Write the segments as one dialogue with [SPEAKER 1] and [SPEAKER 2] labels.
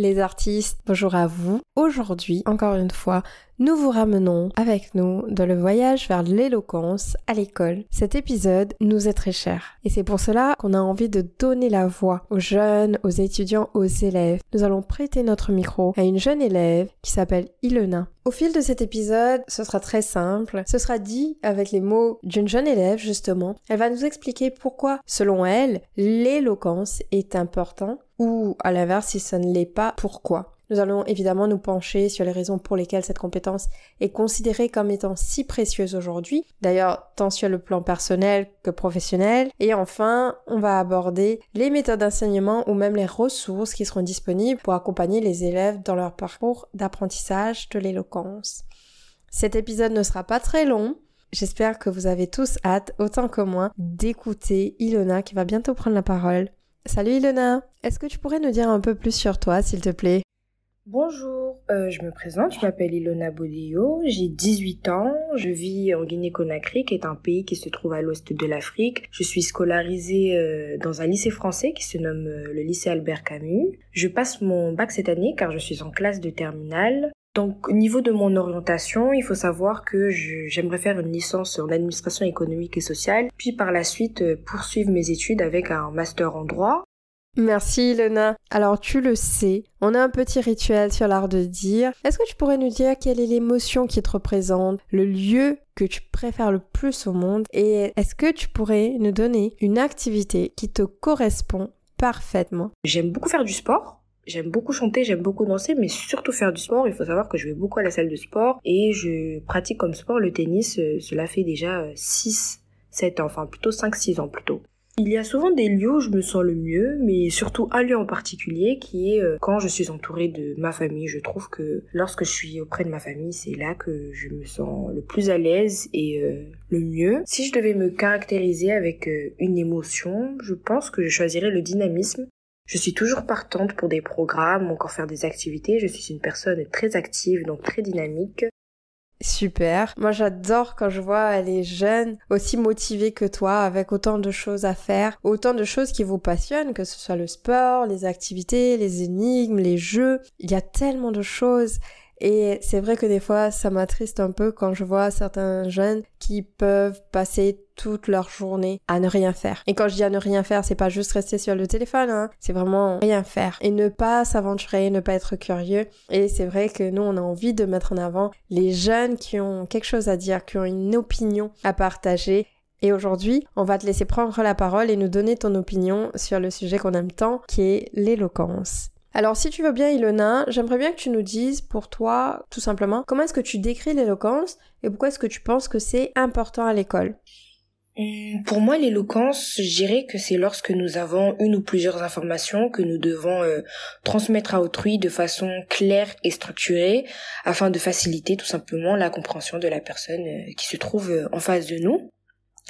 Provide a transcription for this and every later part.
[SPEAKER 1] les artistes, bonjour à vous. Aujourd'hui, encore une fois, nous vous ramenons avec nous dans le voyage vers l'éloquence à l'école. Cet épisode nous est très cher et c'est pour cela qu'on a envie de donner la voix aux jeunes, aux étudiants, aux élèves. Nous allons prêter notre micro à une jeune élève qui s'appelle Ilona. Au fil de cet épisode, ce sera très simple. Ce sera dit avec les mots d'une jeune élève justement. Elle va nous expliquer pourquoi, selon elle, l'éloquence est important ou à l'inverse si ça ne l'est pas, pourquoi. Nous allons évidemment nous pencher sur les raisons pour lesquelles cette compétence est considérée comme étant si précieuse aujourd'hui, d'ailleurs tant sur le plan personnel que professionnel, et enfin on va aborder les méthodes d'enseignement ou même les ressources qui seront disponibles pour accompagner les élèves dans leur parcours d'apprentissage de l'éloquence. Cet épisode ne sera pas très long, J'espère que vous avez tous hâte, autant que moi, d'écouter Ilona qui va bientôt prendre la parole. Salut Ilona, est-ce que tu pourrais nous dire un peu plus sur toi, s'il te plaît?
[SPEAKER 2] Bonjour, euh, je me présente, je m'appelle Ilona Bodillo, j'ai 18 ans, je vis en Guinée-Conakry, qui est un pays qui se trouve à l'ouest de l'Afrique. Je suis scolarisée euh, dans un lycée français qui se nomme euh, le lycée Albert Camus. Je passe mon bac cette année car je suis en classe de terminale. Donc au niveau de mon orientation, il faut savoir que j'aimerais faire une licence en administration économique et sociale, puis par la suite poursuivre mes études avec un master en droit.
[SPEAKER 1] Merci Lena. Alors tu le sais, on a un petit rituel sur l'art de dire. Est-ce que tu pourrais nous dire quelle est l'émotion qui te représente, le lieu que tu préfères le plus au monde et est-ce que tu pourrais nous donner une activité qui te correspond parfaitement?
[SPEAKER 2] J'aime beaucoup faire du sport. J'aime beaucoup chanter, j'aime beaucoup danser, mais surtout faire du sport. Il faut savoir que je vais beaucoup à la salle de sport et je pratique comme sport le tennis. Euh, cela fait déjà 6, euh, 7 ans, enfin plutôt 5, 6 ans plutôt. Il y a souvent des lieux où je me sens le mieux, mais surtout un lieu en particulier qui est euh, quand je suis entourée de ma famille. Je trouve que lorsque je suis auprès de ma famille, c'est là que je me sens le plus à l'aise et euh, le mieux. Si je devais me caractériser avec euh, une émotion, je pense que je choisirais le dynamisme. Je suis toujours partante pour des programmes, encore faire des activités. Je suis une personne très active, donc très dynamique.
[SPEAKER 1] Super. Moi, j'adore quand je vois les jeunes aussi motivés que toi, avec autant de choses à faire, autant de choses qui vous passionnent, que ce soit le sport, les activités, les énigmes, les jeux. Il y a tellement de choses. Et c'est vrai que des fois, ça m'attriste un peu quand je vois certains jeunes qui peuvent passer toute leur journée à ne rien faire. Et quand je dis à ne rien faire, c'est pas juste rester sur le téléphone, hein. c'est vraiment rien faire. Et ne pas s'aventurer, ne pas être curieux. Et c'est vrai que nous, on a envie de mettre en avant les jeunes qui ont quelque chose à dire, qui ont une opinion à partager. Et aujourd'hui, on va te laisser prendre la parole et nous donner ton opinion sur le sujet qu'on aime tant, qui est l'éloquence. Alors si tu veux bien Ilona, j'aimerais bien que tu nous dises pour toi, tout simplement, comment est-ce que tu décris l'éloquence et pourquoi est-ce que tu penses que c'est important à l'école?
[SPEAKER 2] Pour moi, l'éloquence, je dirais que c'est lorsque nous avons une ou plusieurs informations que nous devons euh, transmettre à autrui de façon claire et structurée afin de faciliter tout simplement la compréhension de la personne euh, qui se trouve euh, en face de nous.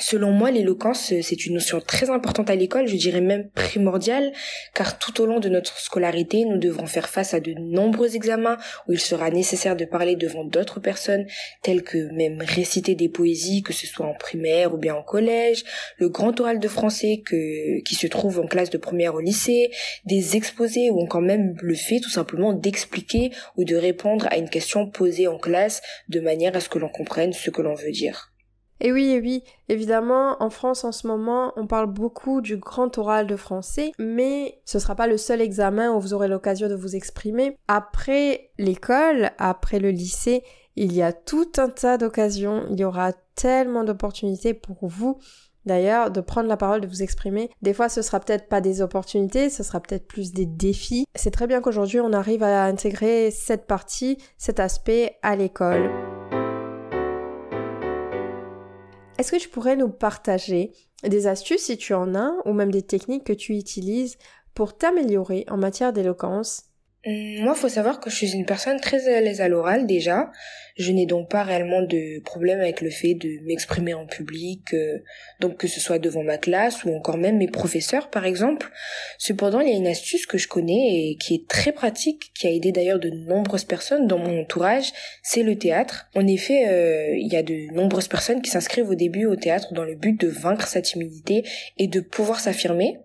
[SPEAKER 2] Selon moi, l'éloquence, euh, c'est une notion très importante à l'école, je dirais même primordiale, car tout au long de notre scolarité, nous devrons faire face à de nombreux examens où il sera nécessaire de parler devant d'autres personnes, telles que même réciter des poésies, que ce soit en primaire ou bien en collège, le grand oral de français que, qui se trouve en classe de première au lycée, des exposés ou encore même le fait tout simplement d'expliquer ou de répondre à une question posée en classe de manière à ce que l'on comprenne ce que l'on veut dire.
[SPEAKER 1] Et oui, oui, évidemment, en France en ce moment, on parle beaucoup du grand oral de français, mais ce sera pas le seul examen où vous aurez l'occasion de vous exprimer. Après l'école, après le lycée, il y a tout un tas d'occasions, il y aura tellement d'opportunités pour vous D'ailleurs, de prendre la parole, de vous exprimer. Des fois, ce sera peut-être pas des opportunités, ce sera peut-être plus des défis. C'est très bien qu'aujourd'hui, on arrive à intégrer cette partie, cet aspect à l'école. Est-ce que tu pourrais nous partager des astuces si tu en as ou même des techniques que tu utilises pour t'améliorer en matière d'éloquence
[SPEAKER 2] moi, faut savoir que je suis une personne très à l'aise à l'oral déjà. Je n'ai donc pas réellement de problème avec le fait de m'exprimer en public, euh, donc que ce soit devant ma classe ou encore même mes professeurs par exemple. Cependant, il y a une astuce que je connais et qui est très pratique, qui a aidé d'ailleurs de nombreuses personnes dans mon entourage, c'est le théâtre. En effet, euh, il y a de nombreuses personnes qui s'inscrivent au début au théâtre dans le but de vaincre sa timidité et de pouvoir s'affirmer.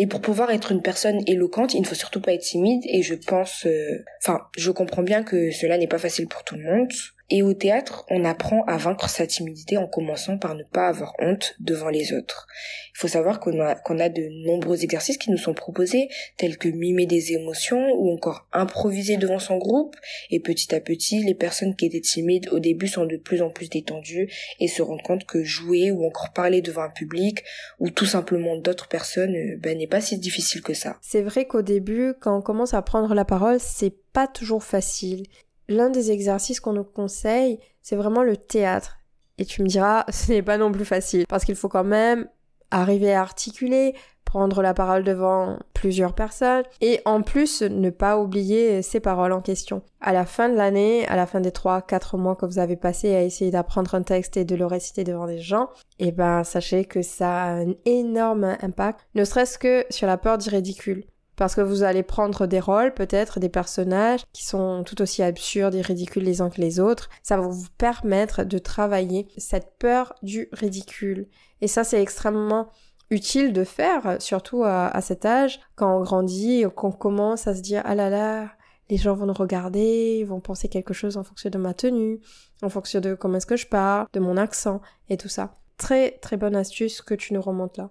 [SPEAKER 2] Et pour pouvoir être une personne éloquente, il ne faut surtout pas être timide et je pense, euh, enfin, je comprends bien que cela n'est pas facile pour tout le monde. Et au théâtre, on apprend à vaincre sa timidité en commençant par ne pas avoir honte devant les autres. Il faut savoir qu'on a, de nombreux exercices qui nous sont proposés, tels que mimer des émotions ou encore improviser devant son groupe. Et petit à petit, les personnes qui étaient timides au début sont de plus en plus détendues et se rendent compte que jouer ou encore parler devant un public ou tout simplement d'autres personnes euh, ben, n'est pas si difficile que ça.
[SPEAKER 1] C'est vrai qu'au début, quand on commence à prendre la parole, c'est pas toujours facile l'un des exercices qu'on nous conseille, c'est vraiment le théâtre. Et tu me diras, ce n'est pas non plus facile, parce qu'il faut quand même arriver à articuler, prendre la parole devant plusieurs personnes, et en plus ne pas oublier ses paroles en question. À la fin de l'année, à la fin des 3-4 mois que vous avez passé à essayer d'apprendre un texte et de le réciter devant des gens, eh ben sachez que ça a un énorme impact, ne serait-ce que sur la peur du ridicule parce que vous allez prendre des rôles, peut-être des personnages qui sont tout aussi absurdes et ridicules les uns que les autres. Ça va vous permettre de travailler cette peur du ridicule. Et ça, c'est extrêmement utile de faire, surtout à, cet âge, quand on grandit, qu'on commence à se dire, ah là là, les gens vont nous regarder, ils vont penser quelque chose en fonction de ma tenue, en fonction de comment est-ce que je parle, de mon accent et tout ça. Très très bonne astuce que tu nous remontes là.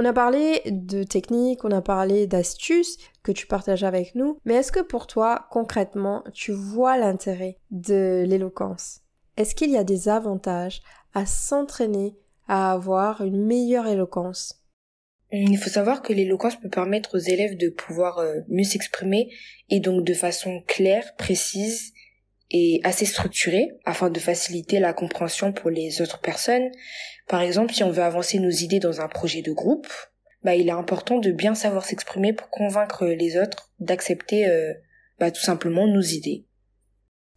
[SPEAKER 1] On a parlé de techniques, on a parlé d'astuces que tu partages avec nous, mais est-ce que pour toi, concrètement, tu vois l'intérêt de l'éloquence? Est-ce qu'il y a des avantages à s'entraîner à avoir une meilleure éloquence?
[SPEAKER 2] Il faut savoir que l'éloquence peut permettre aux élèves de pouvoir euh, mieux s'exprimer et donc de façon claire, précise et assez structurée afin de faciliter la compréhension pour les autres personnes. Par exemple, si on veut avancer nos idées dans un projet de groupe, bah, il est important de bien savoir s'exprimer pour convaincre les autres d'accepter euh, bah, tout simplement nos idées.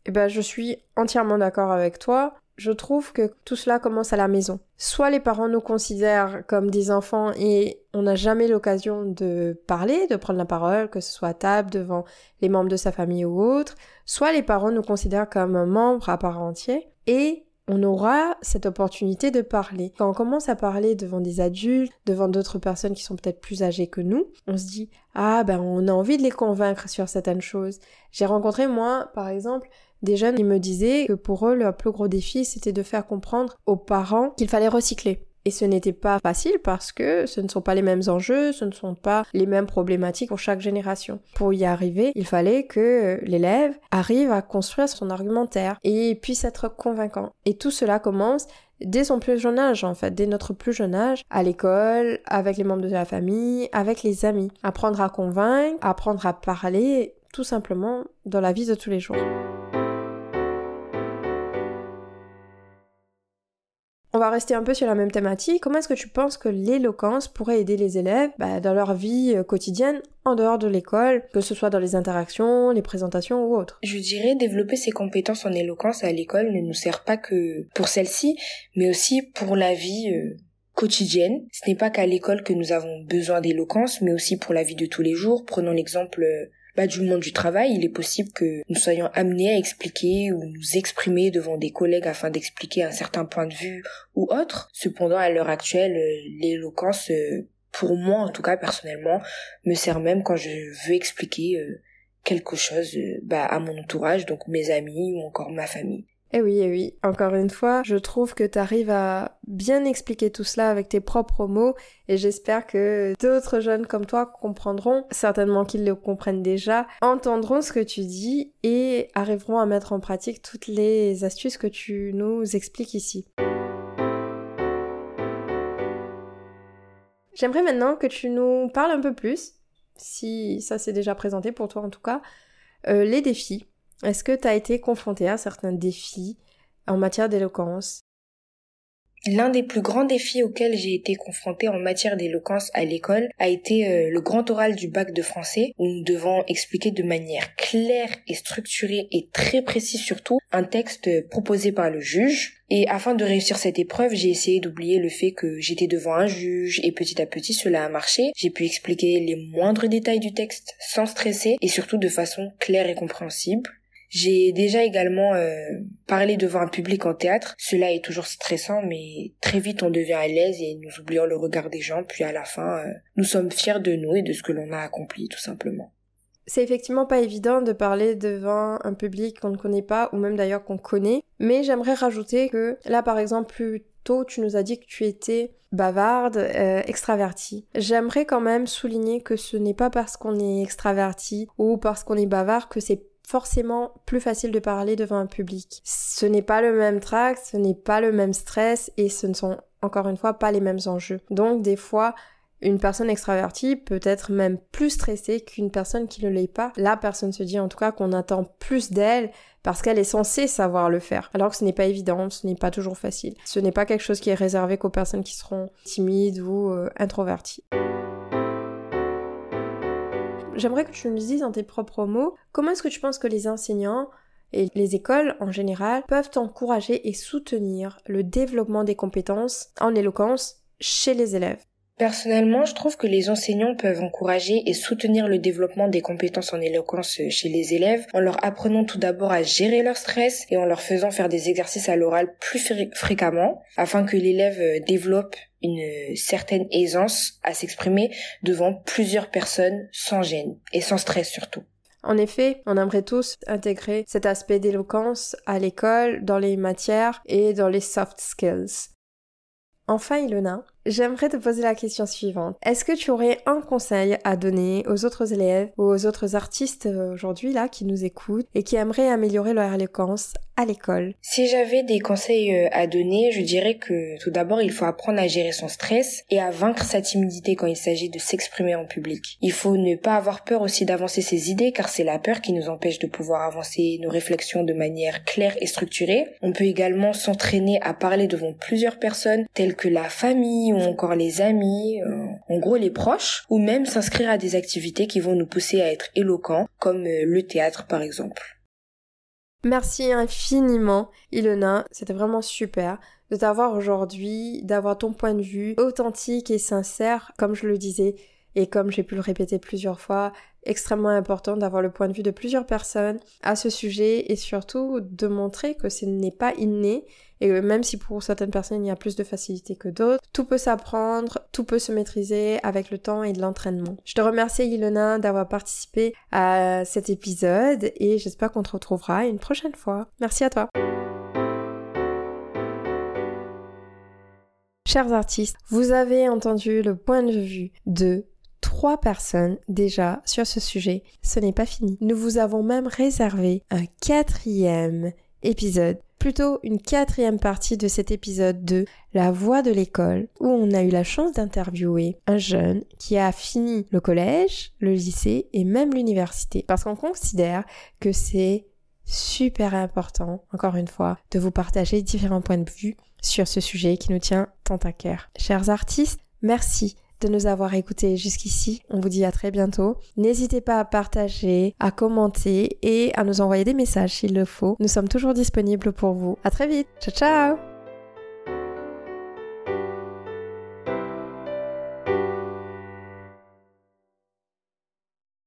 [SPEAKER 1] Eh ben, je suis entièrement d'accord avec toi je trouve que tout cela commence à la maison. Soit les parents nous considèrent comme des enfants et on n'a jamais l'occasion de parler, de prendre la parole, que ce soit à table, devant les membres de sa famille ou autre, soit les parents nous considèrent comme un membre à part entier et on aura cette opportunité de parler. Quand on commence à parler devant des adultes, devant d'autres personnes qui sont peut-être plus âgées que nous, on se dit ah ben on a envie de les convaincre sur certaines choses. J'ai rencontré moi par exemple des jeunes qui me disaient que pour eux, le plus gros défi, c'était de faire comprendre aux parents qu'il fallait recycler. Et ce n'était pas facile parce que ce ne sont pas les mêmes enjeux, ce ne sont pas les mêmes problématiques pour chaque génération. Pour y arriver, il fallait que l'élève arrive à construire son argumentaire et puisse être convaincant. Et tout cela commence dès son plus jeune âge en fait, dès notre plus jeune âge, à l'école, avec les membres de la famille, avec les amis. Apprendre à convaincre, apprendre à parler, tout simplement dans la vie de tous les jours. On va rester un peu sur la même thématique. Comment est-ce que tu penses que l'éloquence pourrait aider les élèves bah, dans leur vie euh, quotidienne en dehors de l'école, que ce soit dans les interactions, les présentations ou autres?
[SPEAKER 2] Je dirais développer ses compétences en éloquence à l'école ne nous sert pas que pour celle-ci, mais aussi pour la vie euh, quotidienne. Ce n'est pas qu'à l'école que nous avons besoin d'éloquence, mais aussi pour la vie de tous les jours. Prenons l'exemple euh, bah, du monde du travail, il est possible que nous soyons amenés à expliquer ou nous exprimer devant des collègues afin d'expliquer un certain point de vue ou autre. Cependant, à l'heure actuelle, euh, l'éloquence, euh, pour moi en tout cas personnellement, me sert même quand je veux expliquer euh, quelque chose bah, à mon entourage, donc mes amis ou encore ma famille.
[SPEAKER 1] Eh oui, eh oui, encore une fois, je trouve que tu arrives à bien expliquer tout cela avec tes propres mots et j'espère que d'autres jeunes comme toi comprendront, certainement qu'ils le comprennent déjà, entendront ce que tu dis et arriveront à mettre en pratique toutes les astuces que tu nous expliques ici. J'aimerais maintenant que tu nous parles un peu plus, si ça s'est déjà présenté pour toi en tout cas, euh, les défis est-ce que tu as été confronté à certains défis en matière d'éloquence?
[SPEAKER 2] L'un des plus grands défis auxquels j'ai été confrontée en matière d'éloquence à l'école a été euh, le grand oral du bac de français où nous devons expliquer de manière claire et structurée et très précise surtout un texte proposé par le juge. Et afin de réussir cette épreuve, j'ai essayé d'oublier le fait que j'étais devant un juge et petit à petit cela a marché. J'ai pu expliquer les moindres détails du texte sans stresser et surtout de façon claire et compréhensible. J'ai déjà également euh, parlé devant un public en théâtre. Cela est toujours stressant, mais très vite on devient à l'aise et nous oublions le regard des gens, puis à la fin, euh, nous sommes fiers de nous et de ce que l'on a accompli, tout simplement.
[SPEAKER 1] C'est effectivement pas évident de parler devant un public qu'on ne connaît pas, ou même d'ailleurs qu'on connaît, mais j'aimerais rajouter que là par exemple plus tôt tu nous as dit que tu étais bavarde, euh, extravertie. J'aimerais quand même souligner que ce n'est pas parce qu'on est extraverti ou parce qu'on est bavard que c'est forcément plus facile de parler devant un public. Ce n'est pas le même tract, ce n'est pas le même stress et ce ne sont encore une fois pas les mêmes enjeux. Donc des fois, une personne extravertie peut être même plus stressée qu'une personne qui ne l'est pas. La personne se dit en tout cas qu'on attend plus d'elle parce qu'elle est censée savoir le faire. Alors que ce n'est pas évident, ce n'est pas toujours facile. Ce n'est pas quelque chose qui est réservé qu'aux personnes qui seront timides ou euh, introverties. J'aimerais que tu nous dises dans tes propres mots comment est-ce que tu penses que les enseignants et les écoles en général peuvent encourager et soutenir le développement des compétences en éloquence chez les élèves?
[SPEAKER 2] Personnellement, je trouve que les enseignants peuvent encourager et soutenir le développement des compétences en éloquence chez les élèves en leur apprenant tout d'abord à gérer leur stress et en leur faisant faire des exercices à l'oral plus fréquemment afin que l'élève développe une certaine aisance à s'exprimer devant plusieurs personnes sans gêne et sans stress surtout.
[SPEAKER 1] En effet, on aimerait tous intégrer cet aspect d'éloquence à l'école, dans les matières et dans les soft skills. Enfin, Ilona, J'aimerais te poser la question suivante. Est-ce que tu aurais un conseil à donner aux autres élèves ou aux autres artistes euh, aujourd'hui là qui nous écoutent et qui aimeraient améliorer leur éloquence à l'école?
[SPEAKER 2] Si j'avais des conseils euh, à donner, je dirais que tout d'abord il faut apprendre à gérer son stress et à vaincre sa timidité quand il s'agit de s'exprimer en public. Il faut ne pas avoir peur aussi d'avancer ses idées car c'est la peur qui nous empêche de pouvoir avancer nos réflexions de manière claire et structurée. On peut également s'entraîner à parler devant plusieurs personnes telles que la famille ou encore les amis, euh, en gros les proches, ou même s'inscrire à des activités qui vont nous pousser à être éloquents, comme euh, le théâtre par exemple.
[SPEAKER 1] Merci infiniment, Ilona. C'était vraiment super de t'avoir aujourd'hui, d'avoir ton point de vue authentique et sincère, comme je le disais, et comme j'ai pu le répéter plusieurs fois, extrêmement important d'avoir le point de vue de plusieurs personnes à ce sujet et surtout de montrer que ce n'est pas inné et même si pour certaines personnes il y a plus de facilité que d'autres, tout peut s'apprendre, tout peut se maîtriser avec le temps et de l'entraînement. Je te remercie Ilona d'avoir participé à cet épisode et j'espère qu'on te retrouvera une prochaine fois. Merci à toi. Chers artistes, vous avez entendu le point de vue de trois personnes déjà sur ce sujet. Ce n'est pas fini. Nous vous avons même réservé un quatrième épisode, plutôt une quatrième partie de cet épisode de La voix de l'école, où on a eu la chance d'interviewer un jeune qui a fini le collège, le lycée et même l'université. Parce qu'on considère que c'est super important, encore une fois, de vous partager différents points de vue sur ce sujet qui nous tient tant à cœur. Chers artistes, merci de nous avoir écoutés jusqu'ici. On vous dit à très bientôt. N'hésitez pas à partager, à commenter et à nous envoyer des messages s'il le faut. Nous sommes toujours disponibles pour vous. À très vite. Ciao ciao